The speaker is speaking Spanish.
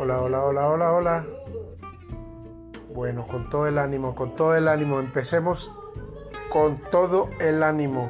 Hola, hola, hola, hola, hola. Bueno, con todo el ánimo, con todo el ánimo. Empecemos con todo el ánimo.